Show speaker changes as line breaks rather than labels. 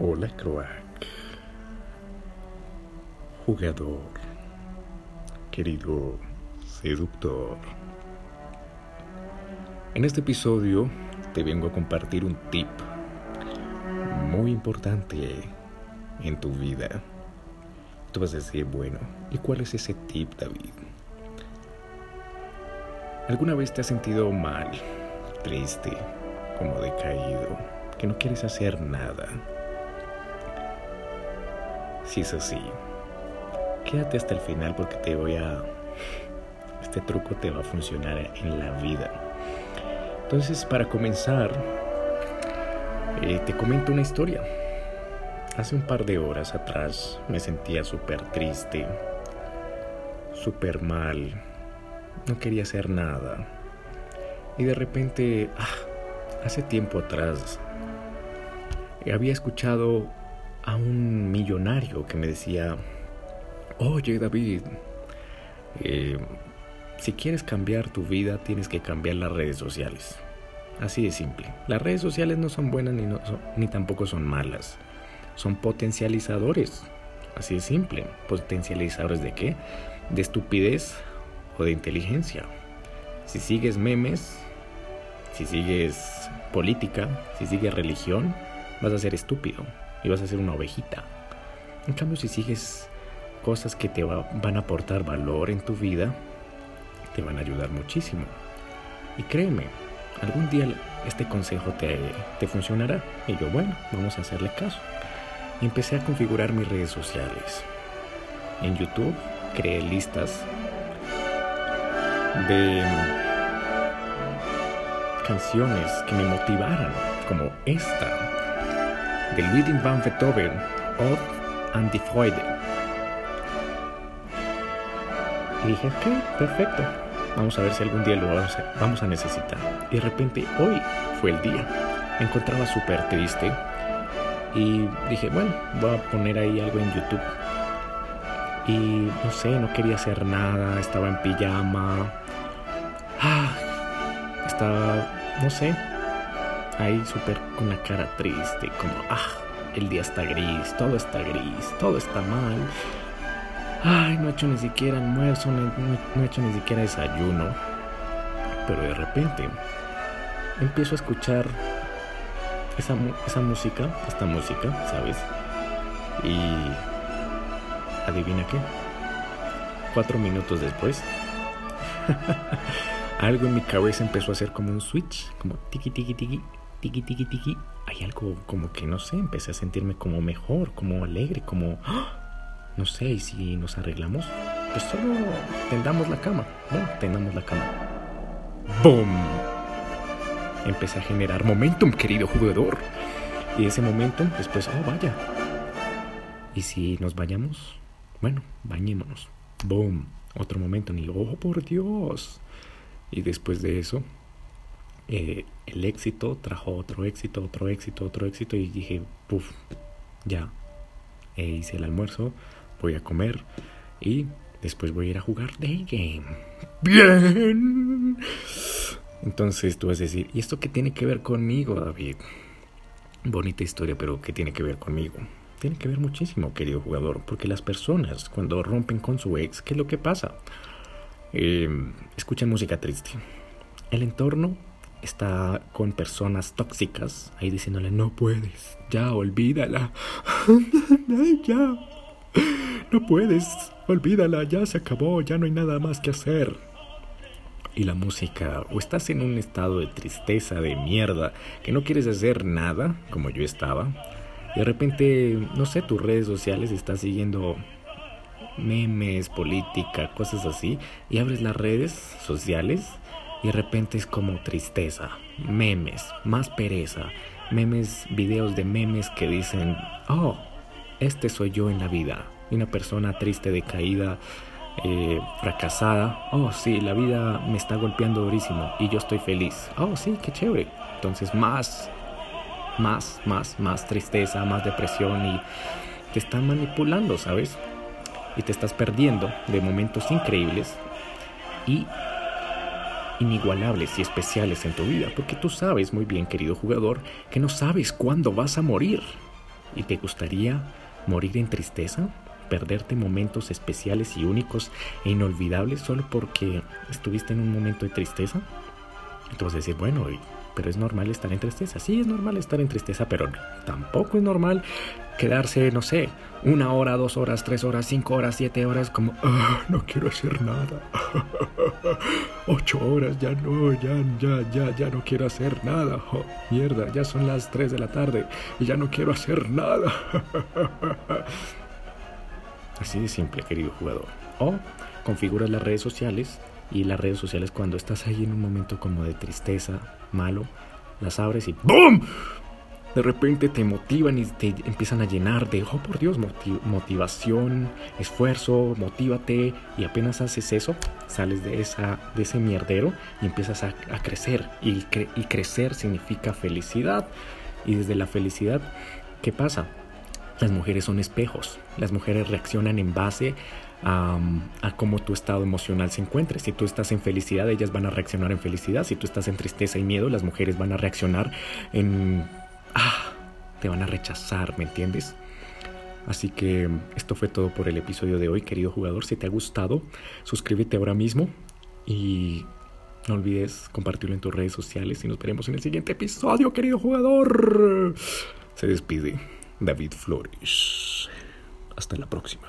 Hola Croac, jugador, querido seductor. En este episodio te vengo a compartir un tip muy importante en tu vida. Tú vas a decir, bueno, ¿y cuál es ese tip, David? ¿Alguna vez te has sentido mal, triste, como decaído, que no quieres hacer nada? Si es así, quédate hasta el final porque te voy a... Este truco te va a funcionar en la vida. Entonces, para comenzar, eh, te comento una historia. Hace un par de horas atrás me sentía súper triste, súper mal, no quería hacer nada. Y de repente, ah, hace tiempo atrás, había escuchado a un millonario que me decía, oye David, eh, si quieres cambiar tu vida tienes que cambiar las redes sociales. Así de simple. Las redes sociales no son buenas ni, ni tampoco son malas. Son potencializadores. Así de simple. ¿Potencializadores de qué? De estupidez o de inteligencia. Si sigues memes, si sigues política, si sigues religión, vas a ser estúpido y vas a ser una ovejita. En cambio, si sigues cosas que te van a aportar valor en tu vida, te van a ayudar muchísimo. Y créeme, algún día este consejo te, te funcionará. Y yo, bueno, vamos a hacerle caso. Empecé a configurar mis redes sociales. En YouTube creé listas de canciones que me motivaran, como esta de Ludwig van Beethoven, Odd and die Freude. Y dije, ok, perfecto. Vamos a ver si algún día lo vamos a, necesitar. Y de repente, hoy fue el día. Me encontraba súper triste. Y dije, bueno, voy a poner ahí algo en YouTube. Y no sé, no quería hacer nada. Estaba en pijama. Ah, estaba, no sé, ahí súper con la cara triste, como, ah, el día está gris, todo está gris, todo está mal. Ay, no he hecho ni siquiera almuerzo, no, he hecho ni siquiera desayuno. Pero de repente empiezo a escuchar esa, esa música, esta música, ¿sabes? Y adivina qué. Cuatro minutos después, algo en mi cabeza empezó a hacer como un switch, como tiki tiki tiki tiki, tiki, tiki, hay algo como que no sé, empecé a sentirme como mejor, como alegre, como, ¡ah! no sé, y si nos arreglamos, pues solo tendamos la cama, bueno, tendamos la cama. ¡Boom! Empecé a generar momentum, querido jugador. Y ese momentum, después, oh, vaya. ¿Y si nos vayamos? Bueno, bañémonos. ¡Boom! Otro momentum y, oh, por Dios. Y después de eso, eh, el éxito trajo otro éxito, otro éxito, otro éxito y dije, puff, ya, e hice el almuerzo, voy a comer y después voy a ir a jugar Day Game. Bien. Entonces tú vas a decir, ¿y esto qué tiene que ver conmigo, David? Bonita historia, pero ¿qué tiene que ver conmigo? Tiene que ver muchísimo, querido jugador, porque las personas cuando rompen con su ex, ¿qué es lo que pasa? Eh, escuchan música triste. El entorno está con personas tóxicas ahí diciéndole no puedes, ya olvídala, ya, no puedes, olvídala, ya se acabó, ya no hay nada más que hacer. Y la música, o estás en un estado de tristeza, de mierda, que no quieres hacer nada, como yo estaba, y de repente, no sé, tus redes sociales estás siguiendo memes, política, cosas así, y abres las redes sociales y de repente es como tristeza, memes, más pereza, memes, videos de memes que dicen, oh, este soy yo en la vida, una persona triste, decaída, eh, fracasada, oh sí, la vida me está golpeando durísimo y yo estoy feliz, oh sí, qué chévere, entonces más, más, más, más tristeza, más depresión y te están manipulando, ¿sabes? Y te estás perdiendo de momentos increíbles y inigualables y especiales en tu vida, porque tú sabes muy bien, querido jugador, que no sabes cuándo vas a morir. ¿Y te gustaría morir en tristeza? ¿Perderte momentos especiales y únicos e inolvidables solo porque estuviste en un momento de tristeza? Entonces decir, bueno, pero es normal estar en tristeza. Sí, es normal estar en tristeza, pero tampoco es normal quedarse, no sé, una hora, dos horas, tres horas, cinco horas, siete horas, como, ah, no quiero hacer nada. Ocho horas, ya no, ya, ya, ya, ya no quiero hacer nada. Mierda, ya son las tres de la tarde y ya no quiero hacer nada. Así de simple, querido jugador. O configuras las redes sociales y las redes sociales cuando estás ahí en un momento como de tristeza, malo, las abres y ¡BOOM! De repente te motivan y te empiezan a llenar de, oh por Dios, motivación, esfuerzo, motívate. Y apenas haces eso, sales de, esa, de ese mierdero y empiezas a, crecer. Y, y crecer significa felicidad. Y desde la felicidad, ¿qué pasa? Las mujeres son espejos. Las mujeres reaccionan en base a, cómo tu estado emocional se encuentre. Si tú estás en felicidad, ellas van a reaccionar en felicidad. Si tú estás en tristeza y miedo, las mujeres van a reaccionar en... Te van a rechazar, ¿me entiendes? Así que esto fue todo por el episodio de hoy, querido jugador. Si te ha gustado, suscríbete ahora mismo y no olvides compartirlo en tus redes sociales y nos veremos en el siguiente episodio, querido jugador. Se despide David Flores. Hasta la próxima.